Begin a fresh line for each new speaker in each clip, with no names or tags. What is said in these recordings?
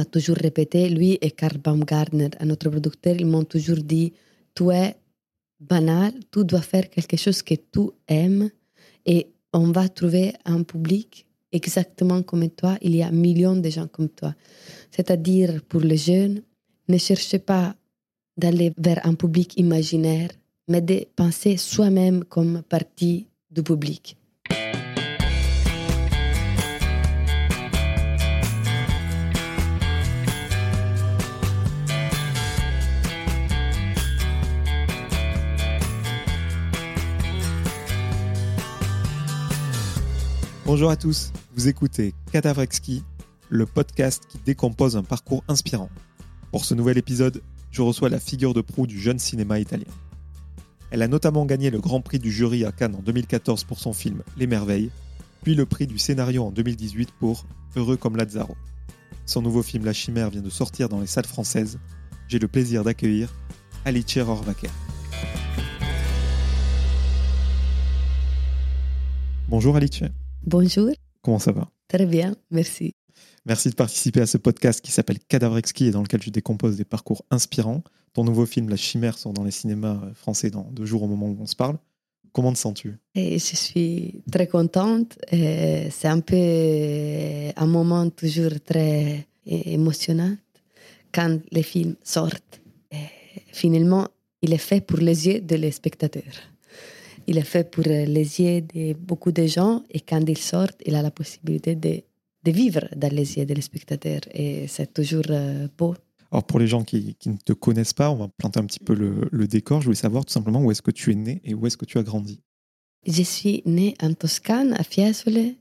m'a toujours répété, lui et Karl Baumgartner, un autre producteur, ils m'ont toujours dit, tu es banal, tu dois faire quelque chose que tu aimes et on va trouver un public exactement comme toi. Il y a millions de gens comme toi. C'est-à-dire, pour les jeunes, ne cherchez pas d'aller vers un public imaginaire, mais de penser soi-même comme partie du public.
Bonjour à tous, vous écoutez Cadavrexki, le podcast qui décompose un parcours inspirant. Pour ce nouvel épisode, je reçois la figure de proue du jeune cinéma italien. Elle a notamment gagné le Grand Prix du jury à Cannes en 2014 pour son film Les Merveilles, puis le prix du scénario en 2018 pour Heureux comme Lazzaro. Son nouveau film La Chimère vient de sortir dans les salles françaises. J'ai le plaisir d'accueillir Alice Rohrwacher. Bonjour Alice.
Bonjour.
Comment ça va?
Très bien, merci.
Merci de participer à ce podcast qui s'appelle Cadavrexki et dans lequel tu décomposes des parcours inspirants. Ton nouveau film La Chimère sort dans les cinémas euh, français dans deux jours au moment où on se parle. Comment te sens-tu?
Je suis très contente. C'est un peu un moment toujours très émotionnant quand les films sortent. finalement, il est fait pour les yeux des spectateurs il est fait pour les yeux de beaucoup de gens et quand il sort, il a la possibilité de, de vivre dans les yeux des spectateurs et c'est toujours euh, beau.
Alors pour les gens qui, qui, ne te connaissent pas, on va planter un petit peu le, le décor. Je voulais savoir tout simplement où est-ce que tu es né et où est-ce que tu as grandi.
Je suis née en Toscane, à Fiesole,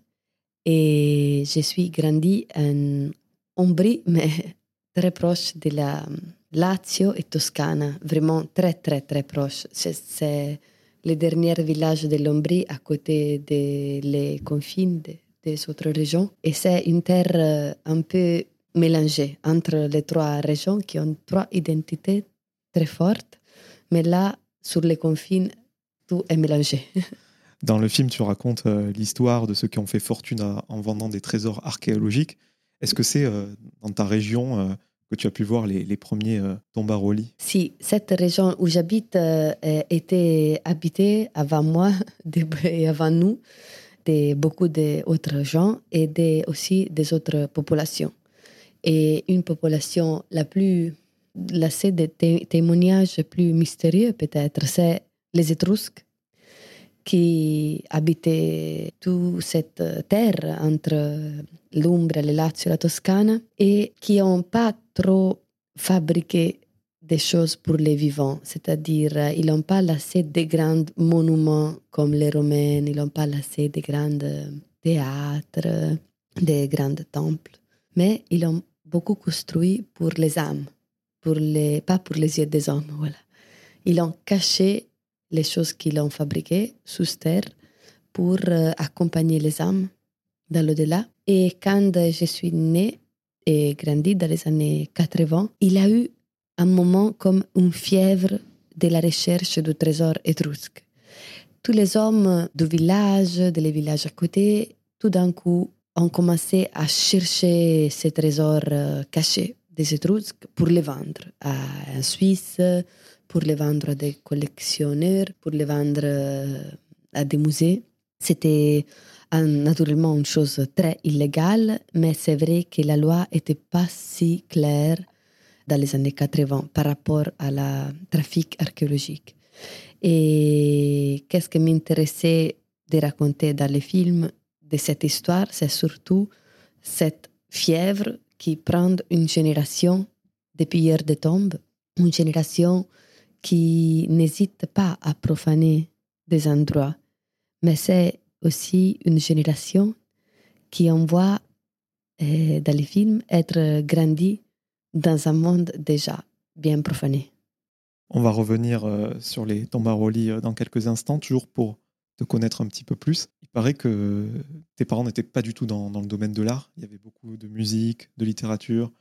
et je suis grandi en Ombrie, mais très proche de la Lazio et Toscane, vraiment très très très proche. C'est le dernier village de l'Ombrie à côté des les confins des autres régions. Et c'est une terre euh, un peu mélangée entre les trois régions qui ont trois identités très fortes. Mais là, sur les confins, tout est mélangé.
Dans le film, tu racontes euh, l'histoire de ceux qui ont fait fortune en vendant des trésors archéologiques. Est-ce que c'est euh, dans ta région que tu as pu voir les, les premiers euh, tombaroli
Si, cette région où j'habite euh, était habitée avant moi et avant nous de beaucoup d'autres gens et de, aussi des autres populations. Et une population la plus, la des témoignages plus mystérieux peut-être, c'est les Étrusques qui habitaient toute cette terre entre l'Umbria, le Lazio la Toscane et qui n'ont pas trop fabriqué des choses pour les vivants, c'est-à-dire ils n'ont pas laissé de grands monuments comme les Romains, ils n'ont pas laissé de grands théâtres, des grands temples, mais ils ont beaucoup construit pour les âmes, pour les, pas pour les yeux des hommes. Voilà. Ils ont caché les choses qu'ils ont fabriquées sous terre pour euh, accompagner les âmes dans l'au-delà. Et quand je suis née et grandi dans les années 80, il a eu un moment comme une fièvre de la recherche du trésor étrusque. Tous les hommes du village, des villages à côté, tout d'un coup, ont commencé à chercher ces trésors euh, cachés des Étrusques pour les vendre à en Suisse, pour les vendre à des collectionneurs, pour les vendre euh, à des musées. C'était naturellement une chose très illégale, mais c'est vrai que la loi n'était pas si claire dans les années 80 par rapport à la trafic archéologique. Et qu'est-ce qui m'intéressait de raconter dans les films de cette histoire, c'est surtout cette fièvre qui prend une génération de pilleurs de tombes, une génération qui n'hésite pas à profaner des endroits, mais c'est aussi une génération qui envoie euh, dans les films être grandi dans un monde déjà bien profané.
On va revenir euh, sur les tombaroli euh, dans quelques instants, toujours pour te connaître un petit peu plus. Il paraît que tes parents n'étaient pas du tout dans le domaine de l'art. Il y avait beaucoup de musique, de littérature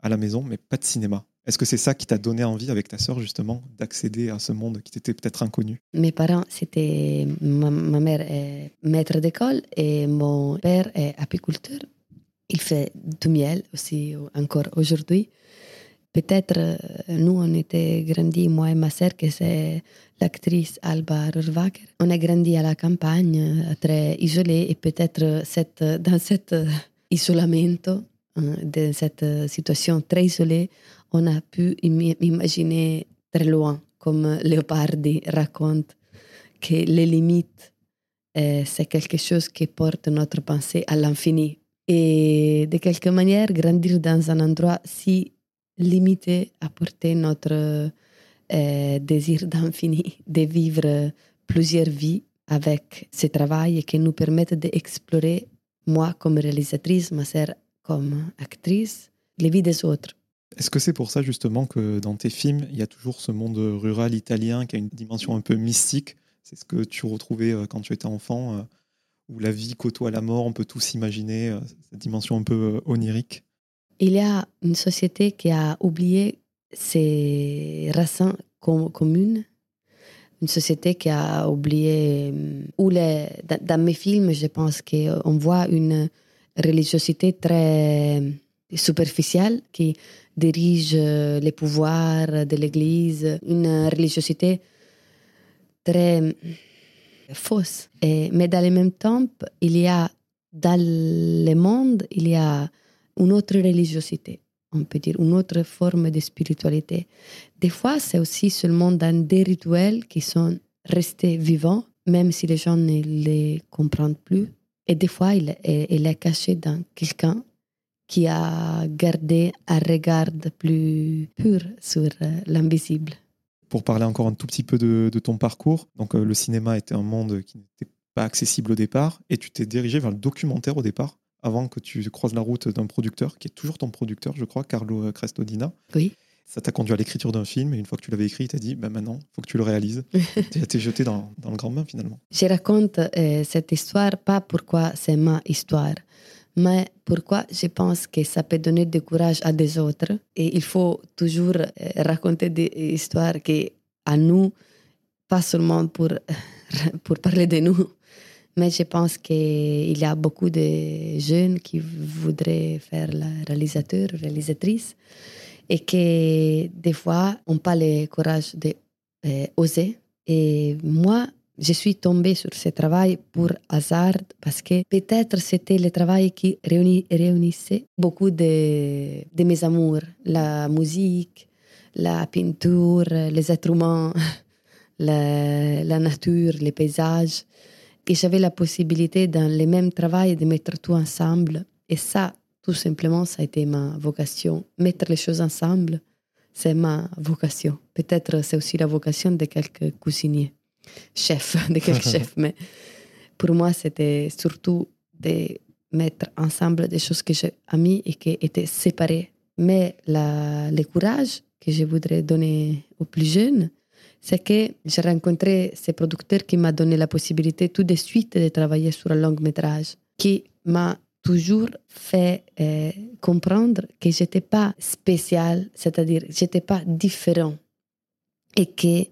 à la maison, mais pas de cinéma. Est-ce que c'est ça qui t'a donné envie avec ta sœur justement d'accéder à ce monde qui t'était peut-être inconnu?
Mes parents, c'était ma, mère est maître d'école et mon père est apiculteur. Il fait du miel aussi encore aujourd'hui. Peut-être euh, nous, on était grandis, moi et ma sœur, que c'est l'actrice Alba Rohrwacher. On a grandi à la campagne, euh, très isolé, et peut-être cette, dans cet isolamento, dans cette situation très isolée, on a pu imaginer très loin, comme Leopardi raconte, que les limites, euh, c'est quelque chose qui porte notre pensée à l'infini. Et de quelque manière, grandir dans un endroit si limité apporter notre euh, désir d'infini, de vivre plusieurs vies avec ce travail qui nous permettent d'explorer, moi comme réalisatrice, ma sœur comme actrice, les vies des autres.
Est-ce que c'est pour ça justement que dans tes films, il y a toujours ce monde rural italien qui a une dimension un peu mystique? C'est ce que tu retrouvais euh, quand tu étais enfant, euh, où la vie côtoie la mort, on peut tous imaginer euh, cette dimension un peu onirique?
Il y a une société qui a oublié ses racines communes, une société qui a oublié, les, dans mes films, je pense qu'on voit une religiosité très superficielle qui dirige euh, les pouvoirs de l'Église, une religiosité très fausse. Mais dans le même temps, il y a dans le monde, il y a une autre religiosité, on peut dire, une autre forme de spiritualité. Des fois, c'est aussi seulement dans des rituels qui sont restés vivants, même si les gens ne les comprennent plus. Et des fois, il est caché dans quelqu'un qui a gardé un regard plus pur sur euh, l'invisible.
Pour parler encore un tout petit peu de, ton parcours, donc euh, le cinéma était un monde qui n'était pas accessible au départ, et tu t'es dirigé vers le documentaire au départ, avant que tu croises la route d'un producteur, qui est toujours ton producteur, je crois, Carlo Crestodina.
Oui.
Ça t'a conduit à l'écriture d'un film, et une fois que tu l'avais écrit, tu as dit, bah maintenant, il faut que tu le réalises. tu as été jeté dans, dans, le grand bain, finalement.
Je raconte euh, cette histoire, pas pourquoi c'est ma histoire, mais pourquoi je pense que ça peut donner du courage à des autres? Et il faut toujours euh, raconter des histoires qui, à nous, pas seulement pour, pour parler de nous, mais je pense qu'il y a beaucoup de jeunes qui voudraient faire la réalisateur, réalisatrice, et que des fois, on pas le courage d'oser. Euh, et moi, je suis tombée sur ce travail pour hasard parce que peut-être c'était le travail qui réunissait beaucoup de, mes amours, la musique, la peinture, les êtres humains, la, nature, les paysages. Et j'avais la possibilité dans le même travail de mettre tout ensemble. Et ça, tout simplement, ça a été ma vocation. Mettre les choses ensemble, c'est ma vocation. Peut-être c'est aussi la vocation de quelques cuisiniers chef, de quelques chefs, mais pour moi, c'était surtout de mettre ensemble des choses que j'ai aimées et qui étaient séparées. Mais la, le courage que je voudrais donner aux plus jeunes, c'est que j'ai rencontré ces producteurs qui m'ont donné la possibilité tout de suite de travailler sur un long métrage, qui m'a toujours fait euh, comprendre que j'étais pas spécial, c'est-à-dire j'étais pas différent et que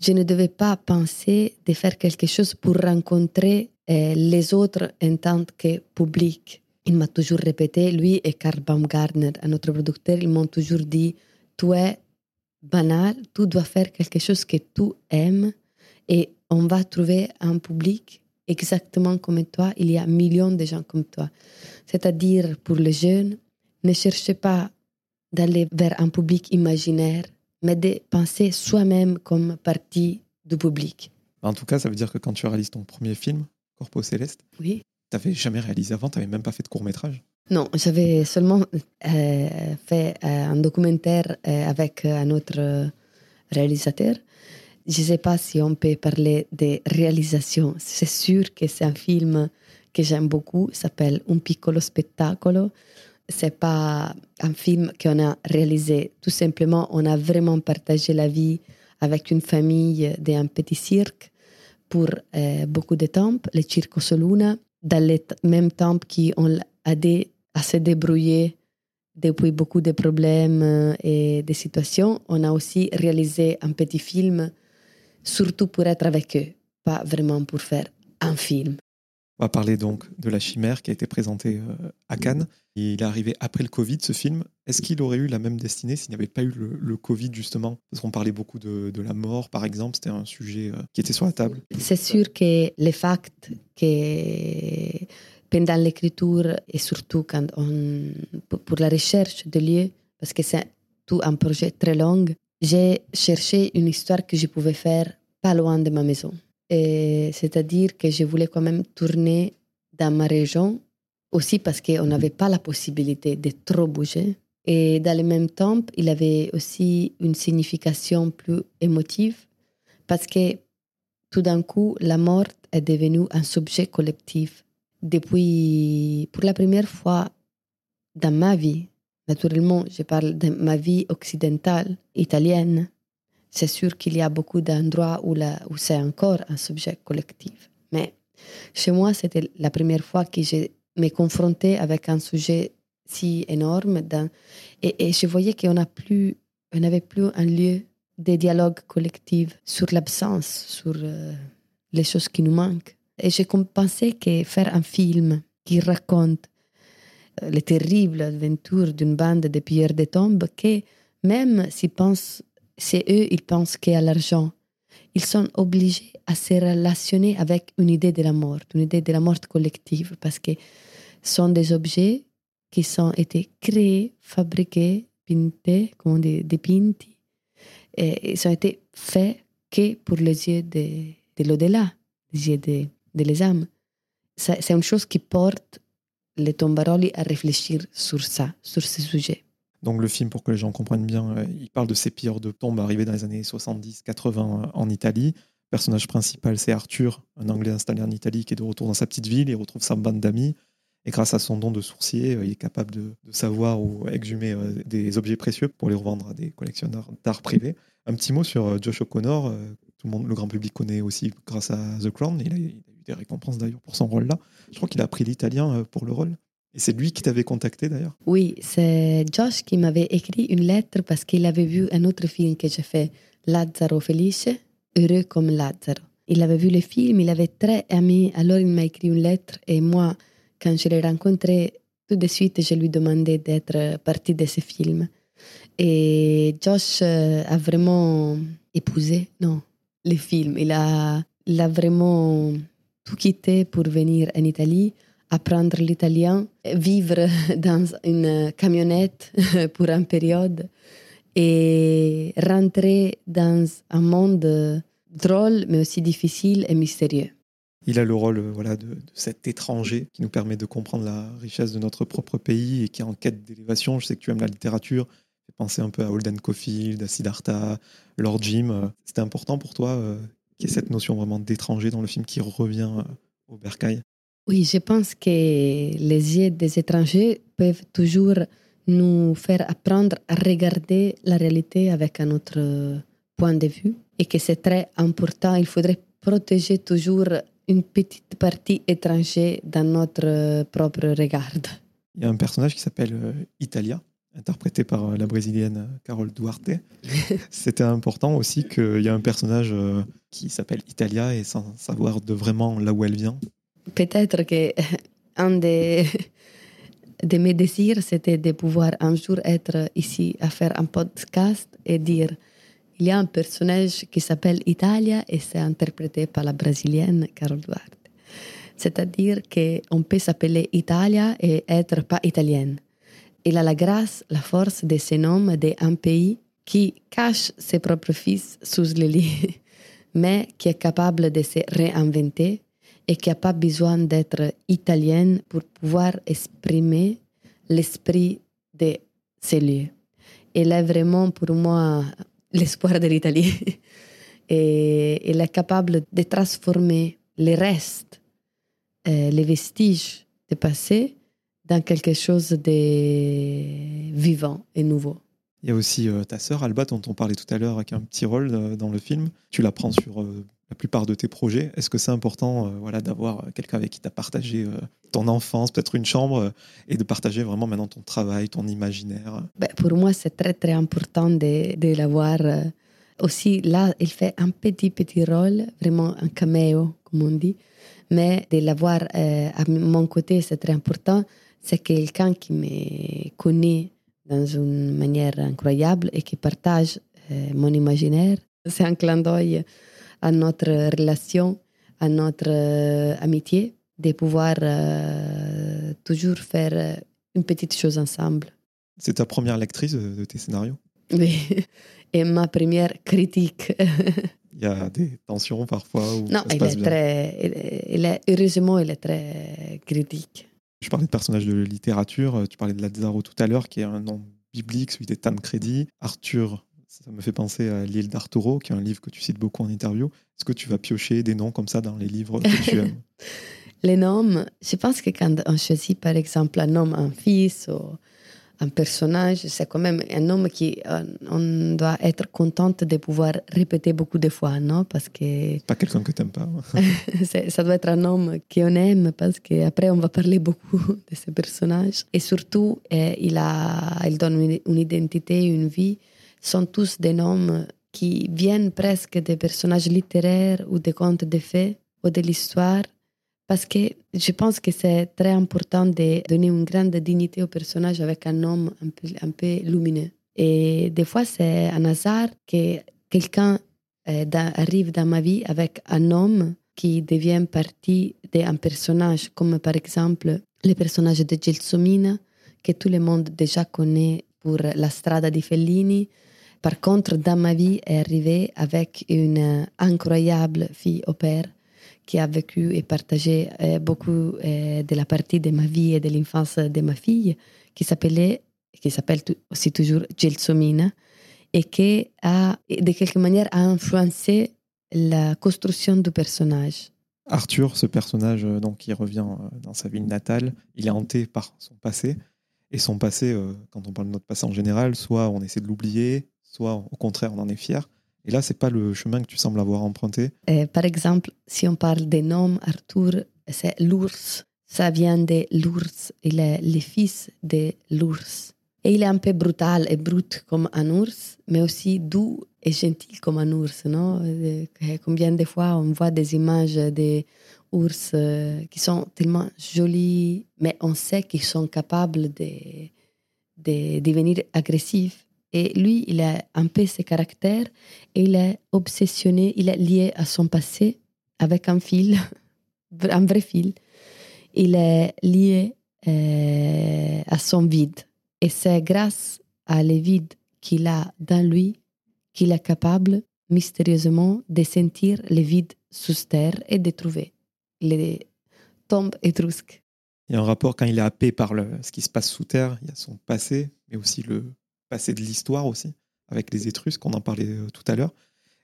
je ne devais pas penser de faire quelque chose pour rencontrer euh, les autres en tant que public. Il m'a toujours répété, lui et Karl Baumgartner, un autre producteur, ils m'ont toujours dit, tu es banal, tu dois faire quelque chose que tu aimes et on va trouver un public exactement comme toi. Il y a millions de gens comme toi. C'est-à-dire, pour les jeunes, ne cherchez pas d'aller vers un public imaginaire, mais de penser soi-même comme partie du public.
En tout cas, ça veut dire que quand tu réalises ton premier film, Corpo Céleste,
oui.
tu n'avais jamais réalisé avant, tu n'avais même pas fait de court métrage
Non, j'avais seulement euh, fait euh, un documentaire euh, avec un autre réalisateur. Je ne sais pas si on peut parler de réalisation. C'est sûr que c'est un film que j'aime beaucoup, s'appelle Un piccolo spettacolo c'est pas un film qu'on a réalisé. Tout simplement, on a vraiment partagé la vie avec une famille d'un petit cirque pour euh, beaucoup de temps, le Circo Soluna, dans le même temps qu'on a aidé à se débrouiller depuis beaucoup de problèmes euh, et de situations. On a aussi réalisé un petit film, surtout pour être avec eux, pas vraiment pour faire un film.
On va parler donc de La Chimère qui a été présentée euh, à Cannes. Il est arrivé après le Covid, ce film. Est-ce qu'il aurait eu la même destinée s'il n'y avait pas eu le, Covid, justement? Parce qu'on parlait beaucoup de, la mort, par exemple. C'était un sujet euh, qui était sur la table.
C'est sûr que les facts que pendant l'écriture et surtout quand on, pour la recherche de lieux, parce que c'est tout un projet très long, j'ai cherché une histoire que je pouvais faire pas loin de ma maison. C'est-à-dire que je voulais quand même tourner dans ma région, aussi parce qu'on n'avait pas la possibilité de trop bouger. Et dans le même temps, il avait aussi une signification plus émotive, parce que tout d'un coup, la mort est devenue un sujet collectif. Depuis, pour la première fois dans ma vie, naturellement, je parle de ma vie occidentale, italienne, c'est sûr qu'il y a beaucoup d'endroits où, où c'est encore un sujet collectif. Mais chez moi, c'était la première fois que je me confrontais avec un sujet si énorme. et, je voyais qu'on n'avait plus un lieu de dialogue collectif sur l'absence, sur euh, les choses qui nous manquent. Et je pensais que faire un film qui raconte euh, les terribles aventures d'une bande de pilleurs de tombes, que même s'ils pensent c'est eux, ils pensent qu'à l'argent. Ils sont obligés à se relationner avec une idée de la mort, une idée de la mort collective, parce que ce sont des objets qui ont été créés, fabriqués, pintés, comme on dit, dépinti, et ils ont été faits que pour les yeux de, de l'au-delà, les yeux de, âmes. C'est une chose qui porte les tombaroli à réfléchir sur ça, sur ce sujet.
Donc le film, pour que les gens comprennent bien, euh, il parle de ces pilleurs de tombes arrivés dans les années 70-80 euh, en Italie. Le personnage principal, c'est Arthur, un Anglais installé en Italie qui est de retour dans sa petite ville. Il retrouve sa bande d'amis. Et grâce à son don de sourcier, euh, il est capable de, savoir ou exhumer des objets précieux pour les revendre à des collectionneurs d'art privés. Un petit mot sur Josh O'Connor. Tout le grand public connaît aussi grâce à The Crown. Il a, il a eu des récompenses d'ailleurs pour son rôle là. Je crois qu'il a appris l'italien pour le rôle. Et c'est lui qui t'avait contacté d'ailleurs?
Oui, c'est Josh qui m'avait écrit une lettre parce qu'il avait vu un autre film que j'ai fait, Lazzaro Felice, Heureux comme Lazzaro. Il avait vu le film, il avait très aimé, alors il m'a écrit une lettre et moi, quand je l'ai rencontré, tout de suite, je lui demandé d'être partie de ce film. Et Josh euh, a vraiment épousé, non, le film. Il a, il a vraiment tout quitté pour venir en Italie apprendre l'italien, vivre dans une camionnette pour une période et rentrer dans un monde drôle mais aussi difficile et mystérieux.
Il a le rôle voilà, de, cet étranger qui nous permet de comprendre la richesse de notre propre pays et qui est en quête d'élévation. Je sais que tu aimes la littérature. J'ai pensé un peu à Holden Caulfield, à Siddhartha, Lord Jim. C'était important pour toi euh, qu'il y ait cette notion vraiment d'étranger dans le film qui revient euh, au bercail?
Oui, je pense que les yeux des étrangers peuvent toujours nous faire apprendre à regarder la réalité avec un autre point de vue et que c'est très important. Il faudrait protéger toujours une petite partie étrangère dans notre propre regard.
Il y a un personnage qui s'appelle euh, Italia, interprété par euh, la brésilienne Carole Duarte. C'était important aussi qu'il y ait un personnage euh, qui s'appelle Italia et sans savoir de vraiment là où elle vient,
peut-être que un des, de mes désirs, c'était de pouvoir un jour être ici à faire un podcast et dire il y a un personnage qui s'appelle Italia et c'est interprété par la brésilienne Carol Duarte. C'est-à-dire qu'on peut s'appeler Italia et être pas italienne. Il a la grâce, la force de ce nom d'un pays qui cache ses propres fils sous le lit, mais qui est capable de se réinventer et qui n'a pas besoin d'être italienne pour pouvoir exprimer l'esprit de ces lieux. Elle est vraiment pour moi l'espoir de l'Italie. et elle est capable de transformer les restes, euh, les vestiges du passé dans quelque chose de vivant et nouveau.
Il y a aussi euh, ta sœur Alba dont on parlait tout à l'heure avec un petit rôle euh, dans le film. Tu la prends sur la plupart de tes projets. Est-ce que c'est important euh, voilà, d'avoir euh, quelqu'un avec qui tu as partagé euh, ton enfance, peut-être une chambre, et de partager vraiment maintenant ton travail, ton imaginaire
ben, Pour moi, c'est très très important de, l'avoir. Aussi, là, il fait un petit petit rôle, vraiment un caméo, comme on dit. Mais de l'avoir à mon côté, c'est très important. C'est quelqu'un qui me connaît dans une manière incroyable et qui partage mon imaginaire. C'est un clin d'œil à notre relation, à notre euh, amitié, de pouvoir euh, toujours faire une petite chose ensemble.
C'est ta première lectrice de tes scénarios?
Oui, et ma première critique.
Il y a des tensions parfois où
Non,
ça se
il est
bien.
très, il est, heureusement, il est très critique.
Je parlais de personnages de littérature, euh, tu parlais de Lazzaro tout à l'heure, qui est un nom biblique, celui des Tancredi. Arthur, ça me fait penser à l'île d'Arturo, qui est un livre que tu cites beaucoup en interview. Est-ce que tu vas piocher des noms comme ça dans les livres que tu aimes
Les noms, je pense que quand on choisit par exemple un homme, un fils ou un personnage, c'est quand même un homme qui euh, on doit être contente de pouvoir répéter beaucoup de fois, non? Parce que
Pas quelqu'un que t'aimes pas.
ça doit être un homme qu'on aime parce qu'après on va parler beaucoup de ce personnage. Et surtout, euh, il, a, il donne une, une identité, une vie. Sont tous des noms qui viennent presque des personnages littéraires ou des contes de fées ou de l'histoire. Parce que je pense que c'est très important de donner une grande dignité au personnage avec un nom un peu, lumineux. Et des fois, c'est un hasard que quelqu'un euh, arrive dans ma vie avec un homme qui devient partie d'un personnage, comme par exemple le personnage de Gelsomina, que tout le monde déjà connaît pour La Strada di Fellini. Par contre, dans ma vie, est arrivé avec une incroyable fille au père qui a vécu et partagé euh, beaucoup euh, de la partie de ma vie et de l'enfance de ma fille, qui s'appelait, qui s'appelle aussi toujours Gelsomina, et qui a, de quelque manière, a influencé la construction du personnage.
Arthur, ce personnage euh, donc, qui revient euh, dans sa ville natale, il est hanté par son passé. Et son passé, euh, quand on parle de notre passé en général, soit on essaie de l'oublier, soit au contraire on en est fier. Et là, c'est pas le chemin que tu sembles avoir emprunté.
Euh, par exemple, si on parle des noms, Arthur, c'est l'ours. Ça vient de l'ours. Il est le fils de l'ours. Et il est un peu brutal et brut comme un ours, mais aussi doux et gentil comme un ours. Non? Euh, Combien de fois on voit des images des ours euh, qui sont tellement jolis, mais on sait qu'ils sont capables de, de devenir agressifs. Et lui, il a un peu ce caractère et il est obsessionné, il est lié à son passé avec un fil, un vrai fil. Il est lié euh, à son vide. Et c'est grâce à le vide qu'il a dans lui qu'il est capable mystérieusement de sentir le vide sous terre et de trouver les tombes étrusques.
Il y a un rapport quand il est happé par le, ce qui se passe sous terre, il y a son passé, mais aussi le passé de l'histoire aussi, avec les Étrusques, on en parlait euh, tout à l'heure.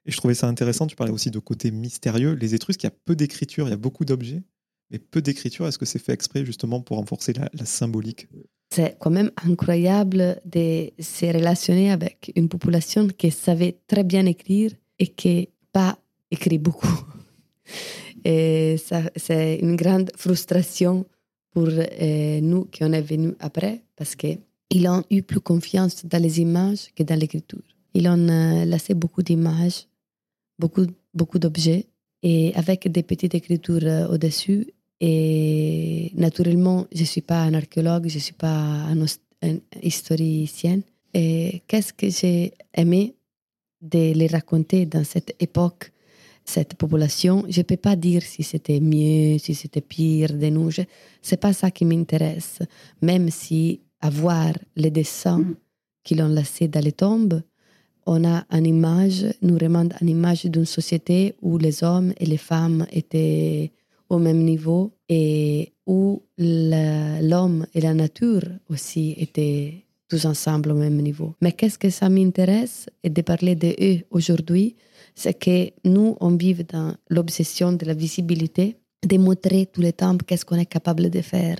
Et je trouvais ça intéressant, tu parlais aussi de côté mystérieux. Les Étrusques, il y a peu d'écriture, il y a beaucoup d'objets, mais peu d'écriture. Est-ce que c'est fait exprès justement pour renforcer la, la symbolique?
C'est quand même incroyable de se relationner avec une population qui savait très bien écrire et qui pas écrit beaucoup. Et c'est une grande frustration pour euh, nous qui on est venus après parce qu'ils ont eu plus confiance dans les images que dans l'écriture. Ils ont laissé beaucoup d'images, beaucoup, beaucoup d'objets et avec des petites écritures euh, au-dessus. Et naturellement, je ne suis pas un archéologue, je ne suis pas un, un. Et qu'est-ce que j'ai aimé de les raconter dans cette époque, cette population Je ne peux pas dire si c'était mieux, si c'était pire de nous. Ce n'est pas ça qui m'intéresse. Même si avoir les dessins qu'ils ont laissés dans les tombes, on a une image, nous remonte une image d'une société où les hommes et les femmes étaient au même niveau et où l'homme et la nature aussi étaient tous ensemble au même niveau. Mais qu'est-ce que ça m'intéresse? De parler de eux aujourd'hui, c'est que nous, on vit dans l'obsession de la visibilité, de montrer tout le temps qu'est-ce qu'on est capable de faire.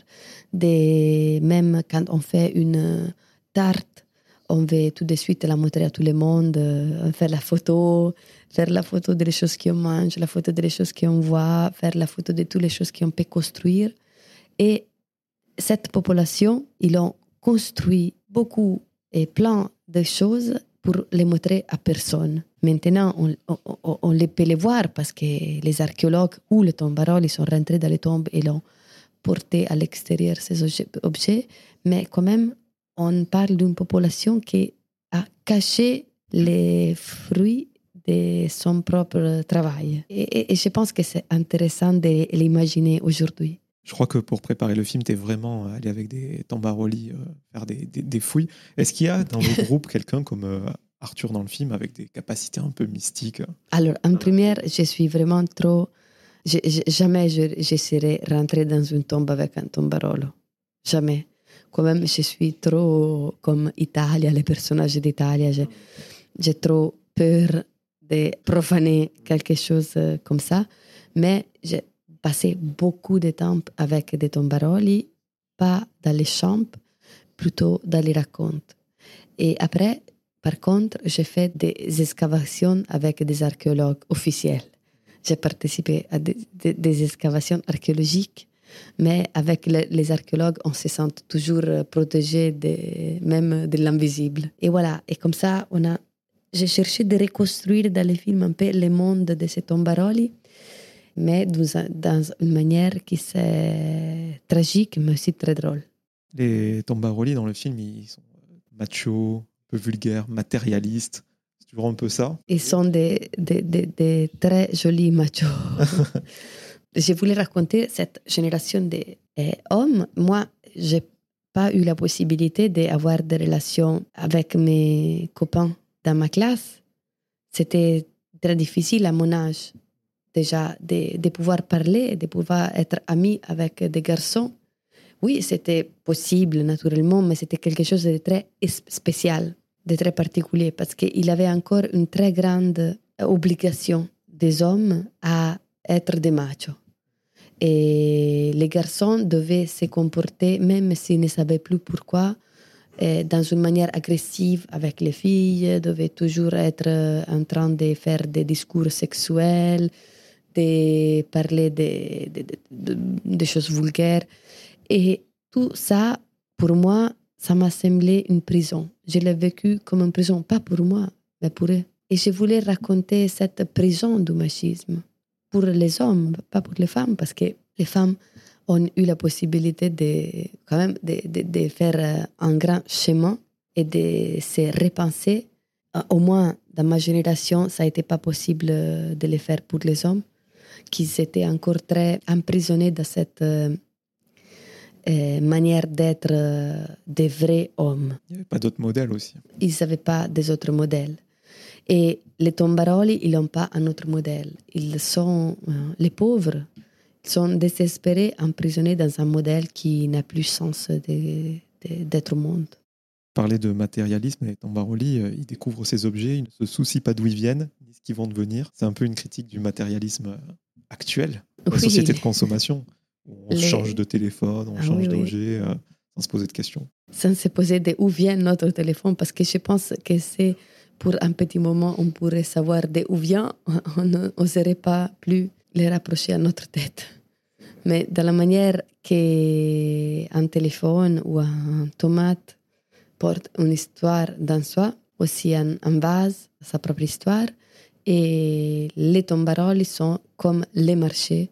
De, même quand on fait une tarte, on veut tout de suite la montrer à tout le monde, euh, faire la photo, faire la photo des choses qu'on mange, la photo des choses qu'on voit, faire la photo de toutes les choses qu'on peut construire. Et cette population, ils ont construit beaucoup et plein de choses pour les montrer à personne. Maintenant, on, on, les peut les voir parce que les archéologues ou les tomberoles, ils sont rentrés dans les tombes et l'ont porté à l'extérieur, ces objets. Mais quand même, on parle d'une population qui a caché les fruits de son propre travail. Et je pense que c'est intéressant de l'imaginer aujourd'hui.
Je crois que pour préparer le film, tu es vraiment allé avec des tambarolis euh, faire des, des, fouilles. Est-ce qu'il y a dans le groupe quelqu'un comme euh, Arthur dans le film avec des capacités un peu mystiques
Alors, en première, je suis vraiment trop. Je, jamais je, je, serais rentrée dans une tombe avec un tombarolo. Jamais. Quand même, je suis trop comme Italia, les personnages d'Italia. J'ai trop peur de profaner quelque chose euh, comme ça. Mais j'ai passé beaucoup de temps avec des tombaroli, pas dans les chambres, plutôt dans les racontes. Et après, par contre, j'ai fait des excavations avec des archéologues officiels. J'ai participé à des, excavations archéologiques, mais avec les archéologues, on se sent toujours protégé même de l'invisible. Et voilà, et comme ça, on a, j'ai cherché de reconstruire dans les films un peu le monde de ces tombaroli mais dans, une manière qui c'est tragique, mais aussi très drôle.
Les Tombaroli dans le film, ils sont machos, un peu vulgaires, matérialistes. Tu vois un peu ça
Ils sont des, des, des, très jolis machos. je voulais raconter cette génération d'hommes. Moi, j'ai pas eu la possibilité d'avoir des relations avec mes copains dans ma classe. C'était très difficile à mon âge déjà de, pouvoir parler, de pouvoir être ami avec des garçons. Oui, c'était possible naturellement, mais c'était quelque chose de très spécial, de très particulier, parce qu'il avait encore une très grande obligation des hommes à être des machos. Et les garçons devaient se comporter, même s'ils ne savaient plus pourquoi, eh, dans une manière agressive avec les filles, devaient toujours être en train de faire des discours sexuels, de parler des de, choses vulgaires. Et tout ça, pour moi, ça m'a semblé une prison. Je l'ai vécu comme une prison, pas pour moi, mais pour eux. Et je voulais raconter cette prison du machisme pour les hommes, pas pour les femmes, parce que les femmes ont eu la possibilité de, quand même, de, de, de faire un grand chemin et de se repenser. Au moins, dans ma génération, ça n'était pas possible de le faire pour les hommes qui étaient encore très emprisonnés dans cette euh, euh, manière d'être euh, des vrais hommes.
Il n'y avait pas d'autres modèles aussi.
Ils n'avaient pas des autres modèles. Et les tombaroli, ils n'ont pas un autre modèle. Ils sont les pauvres. Ils sont désespérés, emprisonnés dans un modèle qui n'a plus sens d'être au monde.
Parler de matérialisme, les tombaroli, ils découvrent ces objets, ils ne se soucient pas d'où ils viennent, ni ce qu'ils vont devenir. C'est un peu une critique du matérialisme actuelle, la société de consommation. On change de téléphone, on ah change d'objet euh, sans se poser de questions.
Sans se poser de où vient notre téléphone, parce que je pense que c'est pour un petit moment, on pourrait savoir d'où vient, on n'oserait pas plus les rapprocher à notre tête. Mais de la manière qu'un téléphone ou un tomate porte une histoire dans soi, aussi en, en base, sa propre histoire, et les tombaroli sont comme les marchés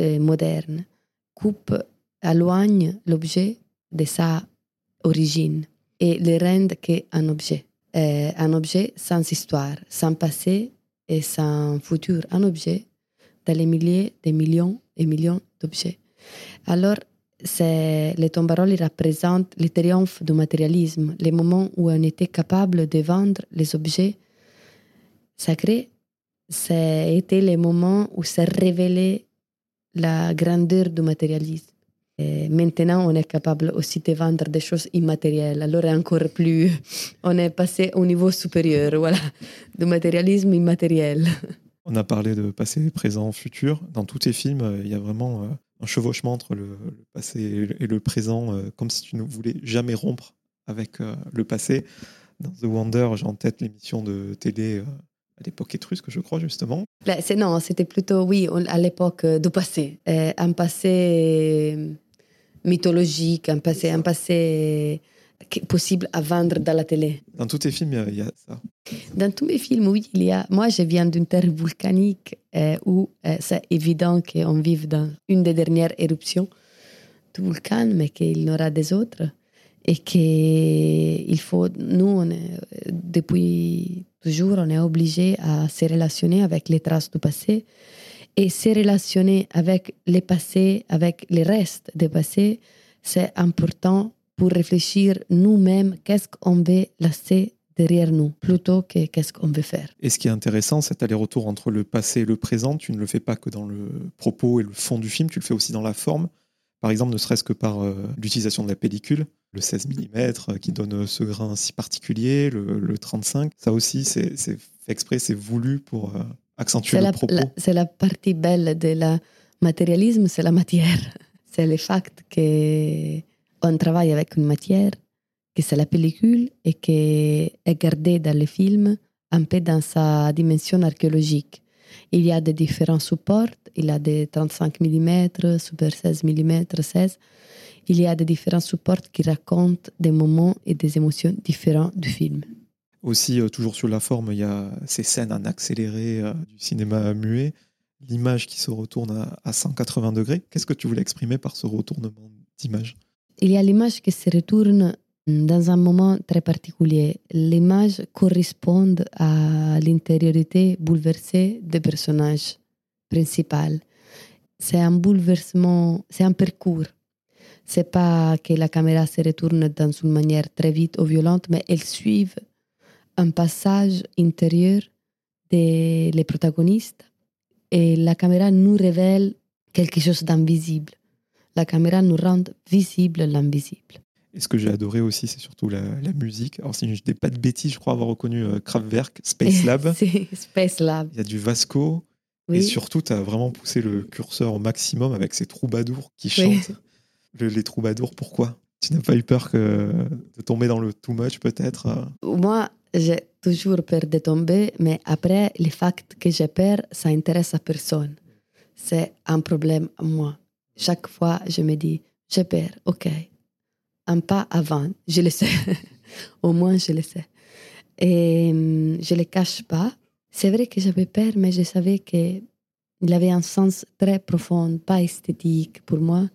euh, modernes, coupent, éloignent l'objet de sa origine et le rendent qu'un objet. Euh, un objet sans histoire, sans passé et sans futur. Un objet dans les milliers, des millions et millions d'objets. Alors, les tombaroli représentent le triomphe du matérialisme, les moments où on était capable de vendre les objets sacré, c'était les moments où s'est révélé la grandeur du matérialisme. Et maintenant, on est capable aussi de vendre des choses immatérielles. Alors, encore plus, on est passé au niveau supérieur, voilà, du matérialisme immatériel.
On a parlé de passé, présent, futur. Dans tous tes films, il y a vraiment euh, un chevauchement entre le, passé et le présent, euh, comme si tu ne voulais jamais rompre avec euh, le passé. Dans The Wonder, j'ai en tête l'émission de télé à l'époque étrusque, je crois, justement.
C'est, non, c'était plutôt, oui, à l'époque du passé. Euh, un passé mythologique, un passé, un passé possible à vendre dans la télé.
Dans tous tes films, il y, a ça.
Dans tous mes films, oui, il y a. Moi, je viens d'une terre volcanique euh, où euh, c'est évident qu'on vive dans une des dernières éruptions du volcan, mais qu'il y en aura des autres. Et qu'il faut. Nous, on est, depuis toujours, on est obligé à se relationner avec les traces du passé et se relationner avec les passés, avec les restes des passés, c'est important pour réfléchir nous-mêmes qu'est-ce qu'on veut laisser derrière nous plutôt que qu'est-ce qu'on veut faire.
Et ce qui est intéressant, cet aller-retour entre le passé et le présent, tu ne le fais pas que dans le propos et le fond du film, tu le fais aussi dans la forme. Par exemple, ne serait-ce que par euh, l'utilisation de la pellicule, le 16 mm euh, qui donne ce grain si particulier, le, 35. Ça aussi, c'est fait exprès, c'est voulu pour euh, accentuer le propos.
C'est la partie belle de la matérialisme, c'est la matière. C'est le fait qu'on travaille avec une matière, que c'est la pellicule et qui est gardée dans le film un peu dans sa dimension archéologique. Il y a des différents supports, il y a des 35 mm, super 16 mm, 16. Il y a des différents supports qui racontent des moments et des émotions différents du film.
Aussi, euh, toujours sur la forme, il y a ces scènes en accéléré euh, du cinéma muet, l'image qui se retourne à, 180 degrés. Qu'est-ce que tu voulais exprimer par ce retournement d'image?
Il y a l'image qui se retourne dans un moment très particulier. L'image correspond à l'intériorité bouleversée des personnages principaux. C'est un bouleversement, c'est un parcours. C'est pas que la caméra se retourne dans une manière très vite ou violente, mais elle suit un passage intérieur des protagonistes et la caméra nous révèle quelque chose d'invisible. La caméra nous rend visible l'invisible.
Et ce que j'ai adoré aussi, c'est surtout la, musique. Alors, si je dis pas de bêtises, je crois avoir reconnu euh, Kraftwerk, Space Lab.
Space Lab.
Il y a du Vasco. Et surtout, tu as vraiment poussé le curseur au maximum avec ces troubadours qui chantent. les troubadours, pourquoi? Tu n'as pas eu peur que, de tomber dans le too much, peut-être?
Moi, j'ai toujours peur de tomber, mais après, le fait que j'ai peur, ça intéresse à personne. C'est un problème à moi. Chaque fois, je me dis, j'ai peur, ok. Un pas avant, je le sais. Au moins, je le sais. Et hum, je ne le cache pas. C'est vrai que j'avais peur, mais je savais qu'il avait un sens très profond, pas esthétique pour moi.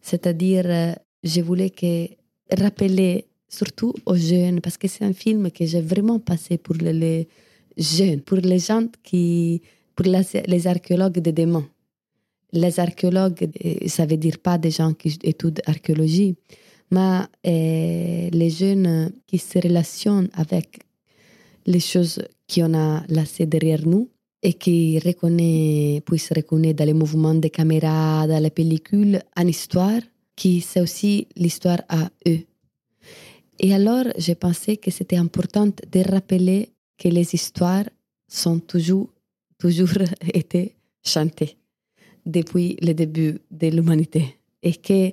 C'est-à-dire, euh, je voulais que rappeler surtout aux jeunes, parce que c'est un film que j'ai vraiment passé pour les jeunes, pour les gens qui, pour les archéologues de demain. Les archéologues, euh, ça veut dire pas des gens qui étudient l'archéologie, mais euh, les jeunes qui se relationnent avec les choses qu'on a laissées derrière nous et qui reconnaissent, puissent reconnaître dans les mouvements de caméra, dans les pellicules, une histoire qui c'est aussi l'histoire à eux. Et alors, j'ai pensé que c'était important de rappeler que les histoires sont toujours, toujours été chantées depuis le début de l'humanité. Et que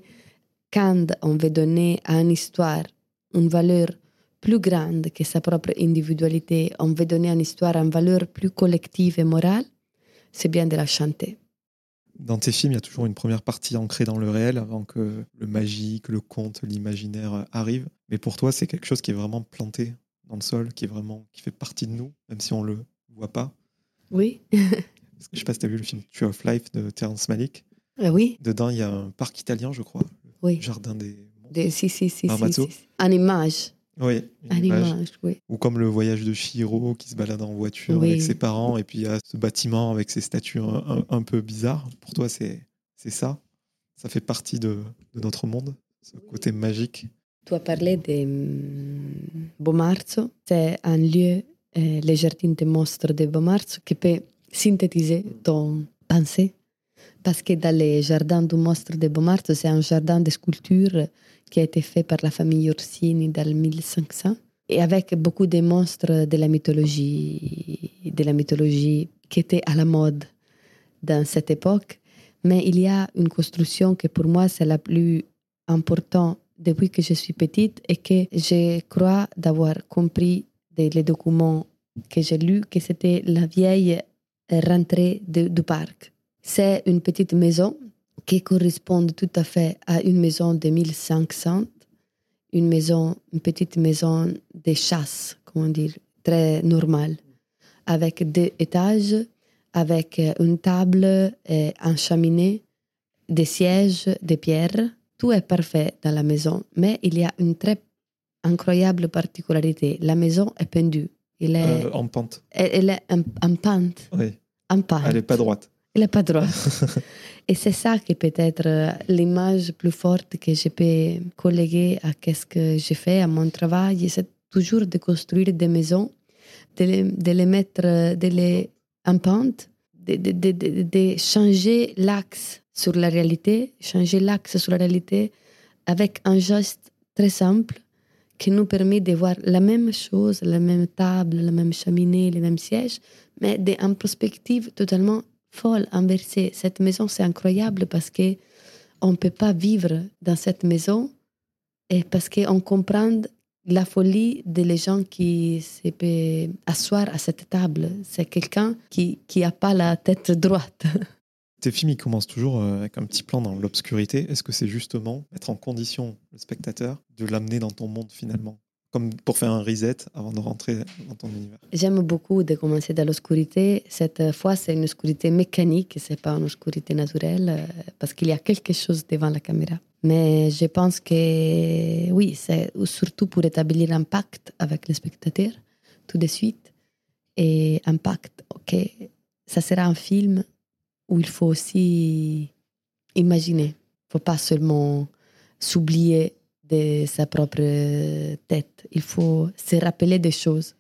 quand on veut donner à une histoire une valeur plus grande que sa propre individualité, on veut donner à une histoire une valeur plus collective et morale, c'est bien de la chanter.
Dans tes films, il y a toujours une première partie ancrée dans le réel avant que le magique, le conte, l'imaginaire arrive. Mais pour toi, c'est quelque chose qui est vraiment planté dans le sol, qui est vraiment qui fait partie de nous, même si on le voit pas.
Oui.
Je ne sais pas si tu as vu le film Tree of Life de Terrence Malick.
Ah oui.
Dedans, il y a un parc italien, je crois.
Oui.
Jardin des.
Des, si, si, si, si, Un image.
Oui,
oui.
Ou comme le voyage de Shiro qui se balade en voiture avec ses parents, et puis il y a ce bâtiment avec ses statues un, peu bizarres. Pour toi, c'est ça? Ça fait partie de, notre monde, ce côté magique?
Tu as parlé de mm, Bomarzo. C'est un lieu, euh, le jardin des monstres de Bomarzo, qui peut synthétiser ton pensée. Parce que dans le jardin du monstre de Bomarzo, c'est un jardin de sculptures qui a été fait par la famille Orsini dans 1500 et avec beaucoup de monstres de la mythologie, de la mythologie qui était à la mode dans cette époque. Mais il y a une construction que pour moi c'est la plus importante depuis que je suis petite et que je crois d'avoir compris des les documents que j'ai lus que c'était la vieille rentrée du parc. C'est une petite maison qui correspondent tout à fait à une maison de 1500, une maison, une petite maison de chasse, comment dire, très normale, avec deux étages, avec une table, et un cheminée, des sièges, des pierres. Tout est parfait dans la maison, mais il y a une très incroyable particularité. La maison est pendue.
Il est, euh, en pente.
Elle, est en, pente.
Oui.
En pente.
Elle n'est pas droite.
Elle n'est pas droite. Et c'est ça qui peut être euh, l'image plus forte que je peux colléguer à ce que j'ai fait, à mon travail. C'est toujours de construire des maisons, de les, de les mettre de les en pente, de, de, de, de changer l'axe sur la réalité, changer l'axe sur la réalité avec un geste très simple qui nous permet de voir la même chose, la même table, la même cheminée, les mêmes sièges, mais en perspective totalement folle, inversée. Cette maison, c'est incroyable parce que on ne peut pas vivre dans cette maison et parce qu'on comprend la folie des gens qui se peut asseoir à cette table. C'est quelqu'un qui n'a pas la tête droite.
Tes films, ils commencent toujours euh, avec un petit plan dans l'obscurité. Est-ce que c'est justement mettre en condition le spectateur de l'amener dans ton monde finalement? Comme pour faire un reset avant de rentrer dans ton univers.
J'aime beaucoup de commencer dans l'obscurité. Cette fois, c'est une obscurité mécanique, c'est pas une obscurité naturelle, euh, parce qu'il y a quelque chose devant la caméra. Mais je pense que oui, c'est surtout pour établir un pacte avec le spectateur, tout de suite. Et un pacte, ok, ça sera un film où il faut aussi imaginer. Il ne faut pas seulement s'oublier de sa propre tête. Il faut se rappeler des choses,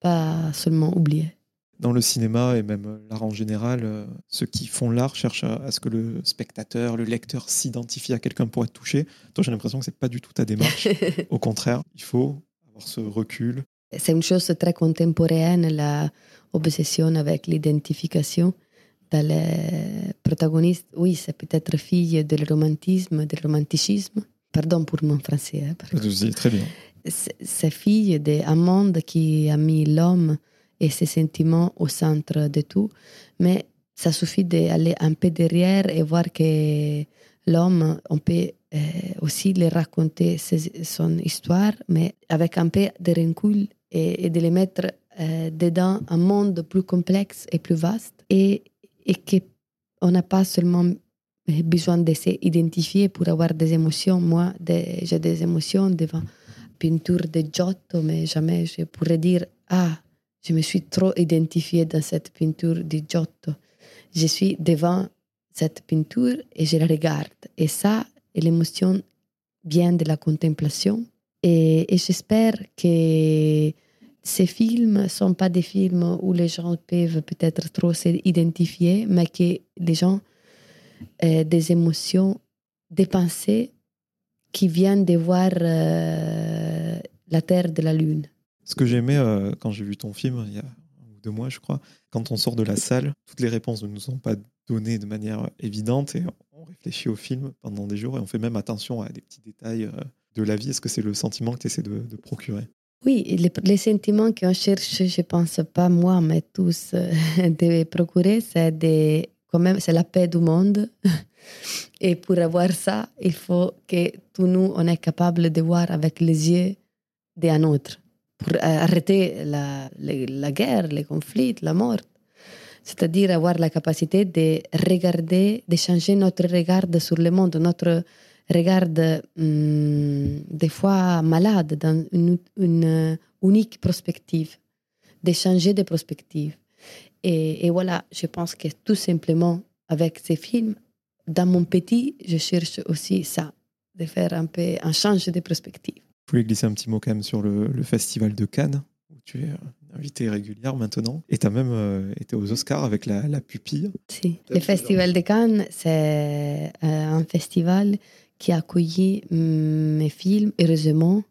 pas seulement oublier.
Dans le cinéma et même l'art en général, euh, ceux qui font l'art cherchent à, ce que le spectateur, le lecteur s'identifie à quelqu'un pour être touché. Toi, j'ai l'impression que c'est pas du tout ta démarche. Au contraire, il faut avoir ce recul.
C'est une chose très contemporaine, la obsession avec l'identification. Dans les protagonistes, oui, c'est peut-être fille du romantisme, du romanticisme Pardon pour mon français.
Hein, très bien.
C'est fille d'un monde qui a mis l'homme et ses sentiments au centre de tout. Mais ça suffit d'aller un peu derrière et voir que l'homme, on peut euh, aussi lui raconter son histoire, mais avec un peu de recul et, de les mettre euh, dedans un monde plus complexe et plus vaste. Et, et qu'on n'a pas seulement besoin de s'identifier pour avoir des émotions. Moi, j'ai des émotions devant peinture de Giotto, mais jamais je pourrais dire Ah, je me suis trop identifiée dans cette peinture de Giotto. Je suis devant cette peinture et je la regarde. Et ça, l'émotion vient de la contemplation. Et, et j'espère que ces films ne sont pas des films où les gens peuvent peut-être trop s'identifier, mais que les gens euh, des émotions, des pensées qui viennent de voir euh, la Terre de la Lune.
Ce que j'aimais euh, quand j'ai vu ton film, il y a deux mois, je crois, quand on sort de la salle, toutes les réponses ne nous sont pas données de manière évidente et on réfléchit au film pendant des jours et on fait même attention à des petits détails de la vie. Est-ce que c'est le sentiment que tu essaies de, procurer?
Oui, les, les sentiments qu'on cherche, je pense pas moi, mais tous, de procurer, c'est des quand c'est la paix du monde. Et pour avoir ça, il faut que tous nous, on est capable de voir avec les yeux d'un autre. Pour arrêter la, guerre, les conflits, la mort. C'est-à-dire avoir la capacité de regarder, de changer notre regard sur le monde, notre regard hum, des fois malade dans une, une unique perspective, de changer de perspective. Et, voilà, je pense que tout simplement, avec ces films, dans mon petit, je cherche aussi ça, de faire un peu un change de perspective.
Je voulais glisser un petit mot quand même sur le, festival de Cannes, où tu es euh, invitée régulière maintenant. Et tu as même euh, été aux Oscars avec la, pupille.
Si, le festival de Cannes, c'est euh, un festival qui a accueilli mm, mes films, heureusement.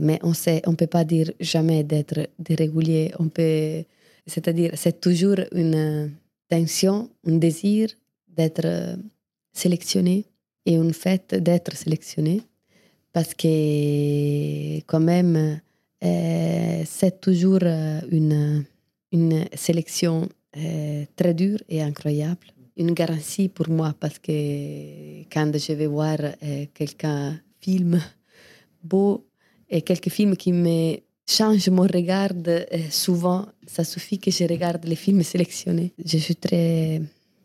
Mais on ne on peut pas dire jamais d'être régulier. On peut c'est-à-dire, c'est toujours une tension, un désir d'être sélectionné et une fête d'être sélectionné parce que quand même, euh, c'est toujours une, une sélection euh, très dure et incroyable. Une garantie pour moi parce que quand je vais voir euh, quelqu'un film beaux et quelques films qui me changent mon regard euh, souvent. Ça suffit que je regarde les films sélectionnés. Je suis très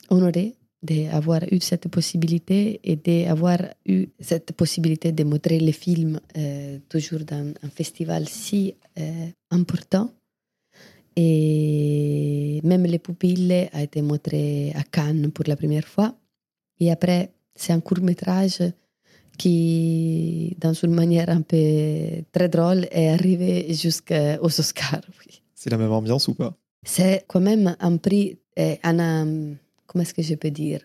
honorée d'avoir eu cette possibilité et d'avoir eu cette possibilité de montrer les films euh, toujours dans un festival si euh, important. Et même Les Pupilles a été montré à Cannes pour la première fois. Et après, c'est un court métrage qui, dans une manière un peu très drôle, est arrivé jusqu'aux Oscars.
C'est la même ambiance ou pas?
C'est quand même un prix, euh, un, comment est-ce que je peux dire?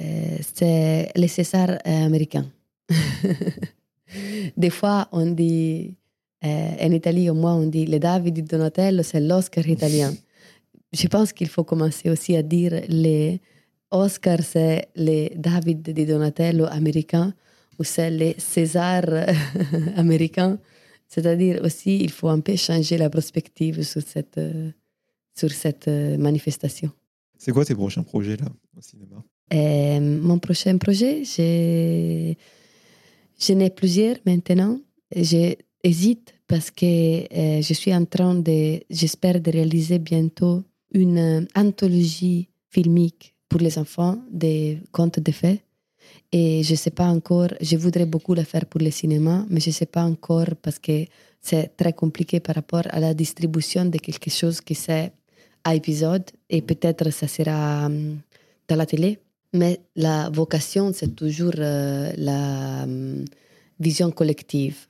Euh, C'est le César américain. Des fois, on dit, euh, en Italie au moins, on dit le David di Donatello, c'est l'Oscar italien. Je pense qu'il faut commencer aussi à dire les Oscars, c'est les David di Donatello américains ou c'est les César américains. C'est-à-dire aussi, il faut un peu changer la perspective sur cette, sur cette manifestation.
C'est quoi tes prochains projets là au cinéma?
Euh, Mon prochain projet, j'en ai plusieurs maintenant. J'hésite parce que euh, je suis en train de, j'espère, de réaliser bientôt une anthologie filmique pour les enfants des contes de fées. Et je ne sais pas encore, je voudrais beaucoup la faire pour le cinéma, mais je ne sais pas encore parce que c'est très compliqué par rapport à la distribution de quelque chose qui c'est à épisode et peut-être ça sera hum, dans la télé. Mais la vocation, c'est toujours euh, la hum, vision collective.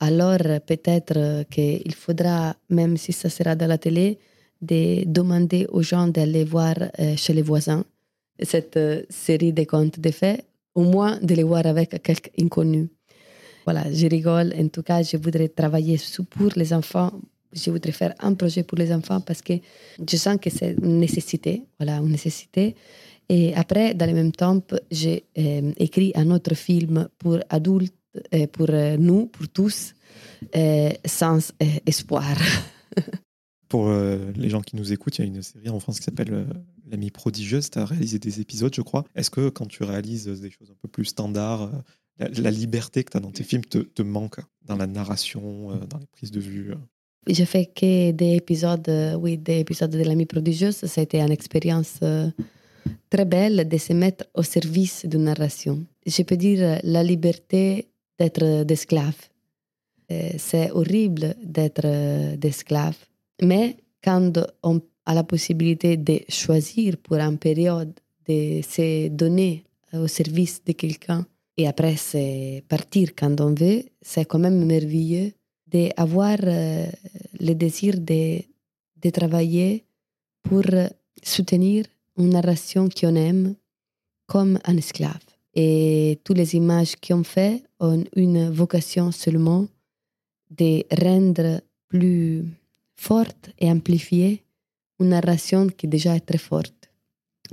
Alors peut-être qu'il faudra, même si ça sera dans la télé, de demander aux gens d'aller voir euh, chez les voisins cette euh, série de contes de faits, au moins de les voir avec quelqu'un inconnu. Voilà, je rigole. En tout cas, je voudrais travailler pour les enfants je voudrais faire un projet pour les enfants parce que je sens que c'est une nécessité, voilà, une nécessité. Et après, dans le même temps, j'ai euh, écrit un autre film pour adultes, euh, pour euh, nous, pour tous, sans espoir.
pour les gens qui nous écoutent, il y a une série en France qui s'appelle L'ami prodigieuse. Tu as réalisé des épisodes, je crois. Est-ce que quand tu réalises des choses un peu plus standards, la, liberté que tu as dans tes films te, te, manque dans la narration, dans les prises de vue
j'ai fait que des épisodes, euh, oui, des épisodes de l'ami prodigieuse. Ça a été une expérience euh, très belle de se mettre au service d'une narration. Je peux dire euh, la liberté d'être d'esclave. C'est horrible d'être d'esclave. Mais quand on a la possibilité de choisir pour une période de se donner au service de quelqu'un et après c'est partir quand on veut, c'est quand même merveilleux d'avoir euh, le désir de, de travailler pour soutenir une narration qu'on aime comme un esclave. Et toutes les images qu'on fait ont une vocation seulement de rendre plus forte et amplifiée une narration qui déjà est très forte.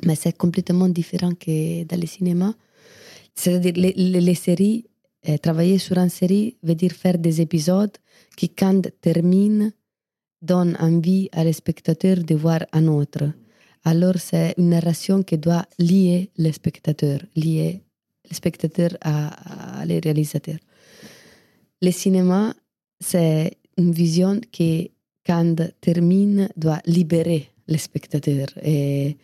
Mais c'est complètement différent que dans le cinéma. C'est-à-dire les, les, les séries euh, travailler sur une série veut dire faire des épisodes qui, quand terminent, donnent envie à le spectateur de voir un autre. Alors, c'est une narration qui doit lier le spectateur, lier le spectateur à, à les réalisateurs. Le cinéma, c'est une vision qui, quand termine, doit libérer le spectateur. Et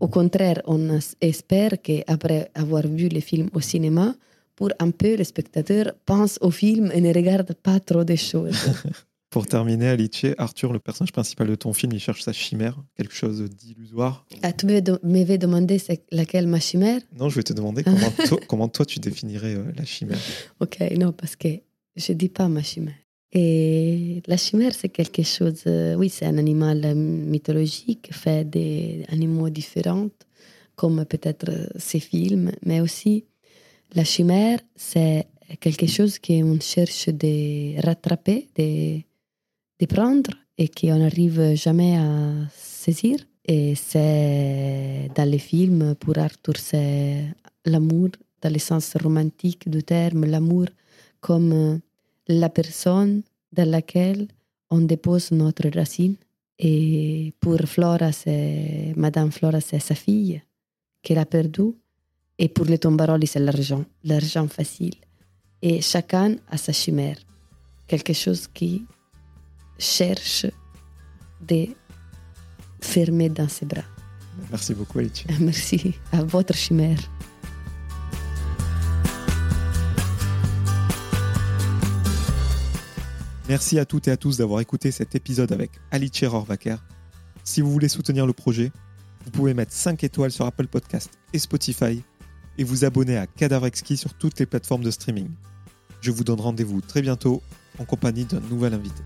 au contraire, on espère qu'après avoir vu le film au cinéma, pour un peu le spectateur pense au film et ne regarde pas trop des choses.
pour terminer, Alice, Arthur, le personnage principal de ton film, il cherche sa chimère, quelque chose d'illusoire.
Ah, tu m'avais demandé c'est laquelle ma chimère?
Non, je vais te demander comment, toi, comment toi tu définirais euh, la chimère.
Ok, non, parce que je ne dis pas ma chimère. Et la chimère, c'est quelque chose, euh, oui, c'est un animal euh, mythologique fait d'animaux différents, comme peut-être ces films, mais aussi la chimère, c'est quelque chose qu'on cherche de rattraper, de, de prendre et qu'on n'arrive jamais à saisir. Et c'est dans les films, pour Arthur, c'est l'amour, dans le sens romantique du terme, l'amour comme la personne dans laquelle on dépose notre racine. Et pour Flora, c'est Madame Flora, c'est sa fille qu'elle a perdue. Et pour les tombaroli, c'est l'argent, l'argent facile. Et chacun a sa chimère. Quelque chose qui cherche de fermer dans ses bras.
Merci beaucoup, Alicia.
Merci à votre chimère.
Merci à toutes et à tous d'avoir écouté cet épisode avec Alice Rohrwacker. Si vous voulez soutenir le projet, vous pouvez mettre 5 étoiles sur Apple Podcast et Spotify et vous abonner à Cadavre Exquis sur toutes les plateformes de streaming. Je vous donne rendez-vous très bientôt en compagnie d'un nouvel invité.